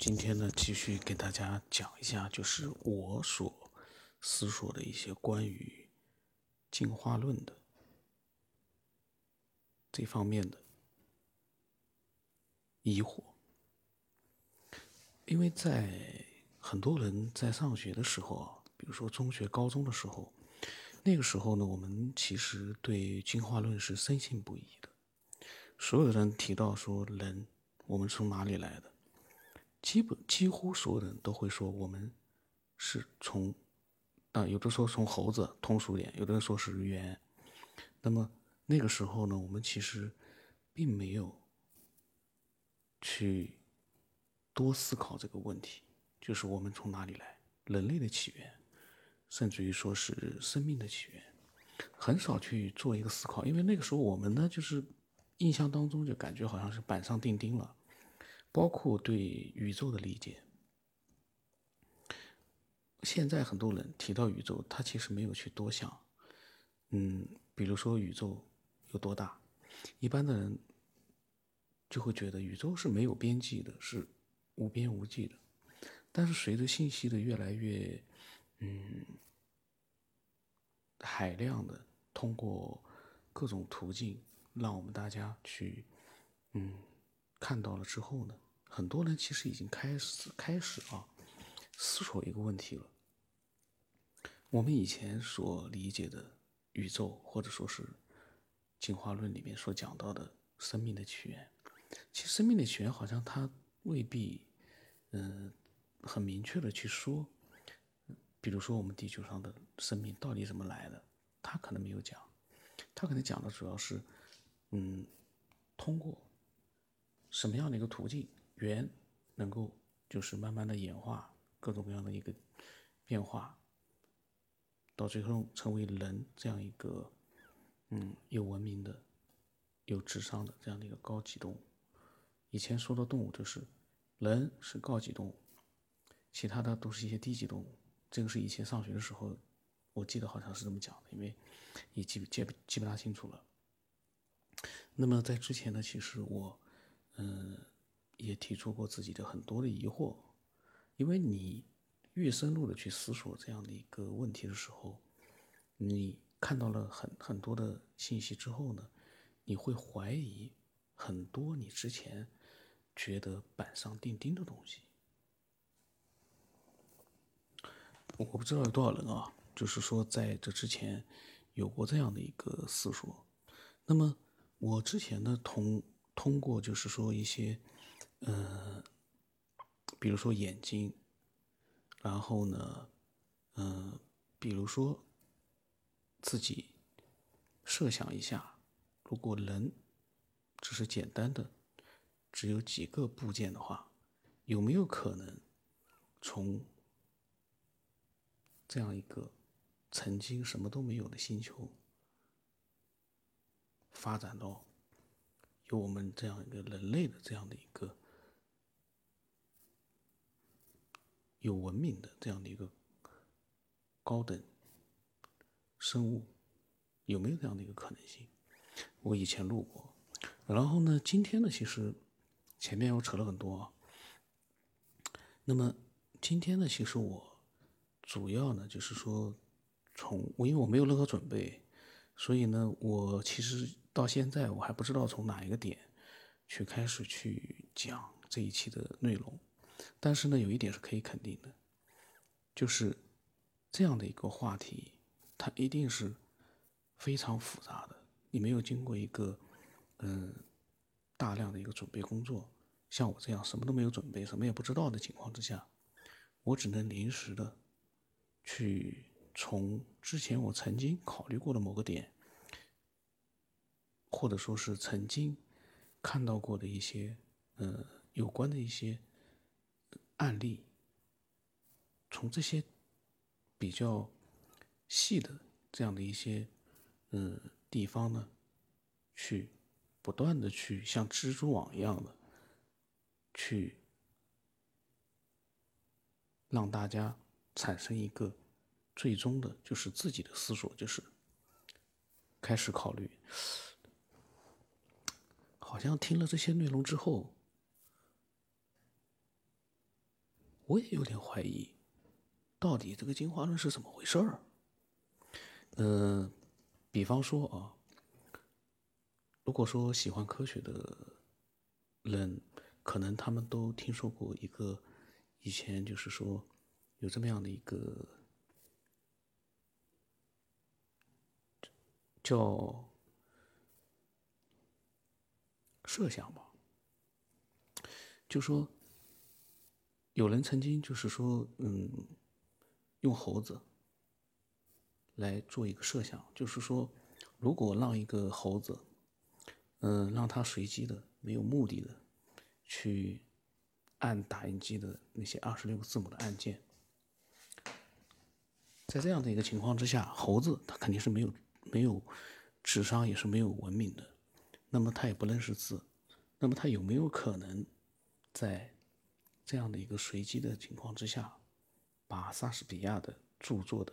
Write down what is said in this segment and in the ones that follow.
今天呢，继续给大家讲一下，就是我所思索的一些关于进化论的这方面的疑惑。因为在很多人在上学的时候啊，比如说中学、高中的时候，那个时候呢，我们其实对进化论是深信不疑的。所有的人提到说人，我们从哪里来的？基本几乎所有人都会说，我们是从啊，有的说从猴子通俗点，有的人说是猿。那么那个时候呢，我们其实并没有去多思考这个问题，就是我们从哪里来，人类的起源，甚至于说是生命的起源，很少去做一个思考，因为那个时候我们呢，就是印象当中就感觉好像是板上钉钉了。包括对宇宙的理解，现在很多人提到宇宙，他其实没有去多想，嗯，比如说宇宙有多大，一般的人就会觉得宇宙是没有边际的，是无边无际的。但是随着信息的越来越，嗯，海量的通过各种途径，让我们大家去，嗯。看到了之后呢，很多人其实已经开始开始啊思索一个问题了。我们以前所理解的宇宙，或者说是进化论里面所讲到的生命的起源，其实生命的起源好像它未必嗯很明确的去说。比如说我们地球上的生命到底怎么来的，他可能没有讲，他可能讲的主要是嗯通过。什么样的一个途径，猿能够就是慢慢的演化各种各样的一个变化，到最后成为人这样一个嗯有文明的、有智商的这样的一个高级动物。以前说的动物就是人是高级动物，其他的都是一些低级动物。这个是以前上学的时候，我记得好像是这么讲的，因为也记记记不大清楚了。那么在之前呢，其实我。嗯，也提出过自己的很多的疑惑，因为你越深入的去思索这样的一个问题的时候，你看到了很很多的信息之后呢，你会怀疑很多你之前觉得板上钉钉的东西。我不知道有多少人啊，就是说在这之前有过这样的一个思索。那么我之前呢，同通过就是说一些，呃，比如说眼睛，然后呢，嗯，比如说自己设想一下，如果人只是简单的只有几个部件的话，有没有可能从这样一个曾经什么都没有的星球发展到？有我们这样一个人类的这样的一个有文明的这样的一个高等生物，有没有这样的一个可能性？我以前录过，然后呢，今天呢，其实前面我扯了很多啊。那么今天呢，其实我主要呢就是说，从我因为我没有任何准备，所以呢，我其实。到现在我还不知道从哪一个点去开始去讲这一期的内容，但是呢，有一点是可以肯定的，就是这样的一个话题，它一定是非常复杂的。你没有经过一个嗯大量的一个准备工作，像我这样什么都没有准备、什么也不知道的情况之下，我只能临时的去从之前我曾经考虑过的某个点。或者说是曾经看到过的一些呃有关的一些案例，从这些比较细的这样的一些嗯地方呢，去不断的去像蜘蛛网一样的去让大家产生一个最终的，就是自己的思索，就是开始考虑。好像听了这些内容之后，我也有点怀疑，到底这个进化论是怎么回事儿？呃，比方说啊，如果说喜欢科学的人，可能他们都听说过一个，以前就是说有这么样的一个叫设想吧，就说。有人曾经就是说，嗯，用猴子来做一个设想，就是说，如果让一个猴子，嗯，让它随机的、没有目的的去按打印机的那些二十六个字母的按键，在这样的一个情况之下，猴子它肯定是没有没有智商，也是没有文明的，那么他也不认识字，那么他有没有可能在？这样的一个随机的情况之下，把莎士比亚的著作的，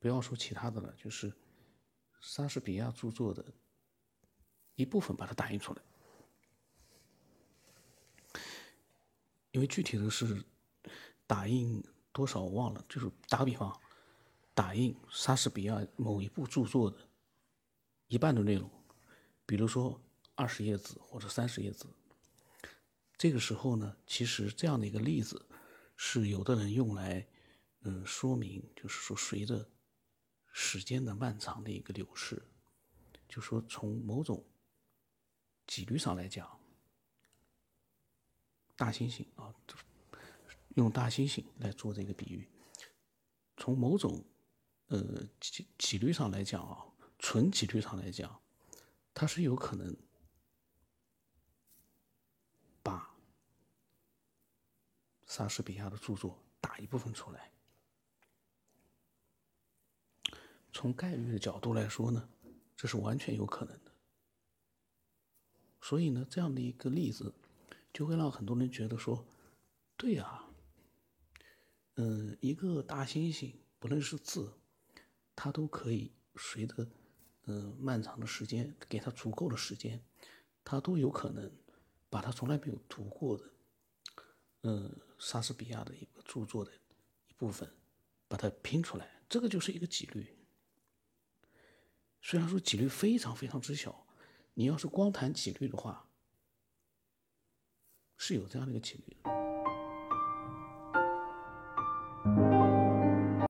不要说其他的了，就是莎士比亚著作的一部分把它打印出来。因为具体的是打印多少我忘了，就是打个比方，打印莎士比亚某一部著作的一半的内容，比如说二十页纸或者三十页纸。这个时候呢，其实这样的一个例子，是有的人用来，嗯，说明就是说，随着时间的漫长的一个流逝，就说从某种几率上来讲，大猩猩啊，用大猩猩来做这个比喻，从某种呃几几率上来讲啊，纯几率上来讲，它是有可能把。莎士比亚的著作打一部分出来，从概率的角度来说呢，这是完全有可能的。所以呢，这样的一个例子，就会让很多人觉得说，对呀，嗯，一个大猩猩不论是字，它都可以随着嗯漫长的时间，给他足够的时间，他都有可能把他从来没有读过的。嗯，莎士比亚的一个著作的一部分，把它拼出来，这个就是一个几率。虽然说几率非常非常之小，你要是光谈几率的话，是有这样的一个几率的。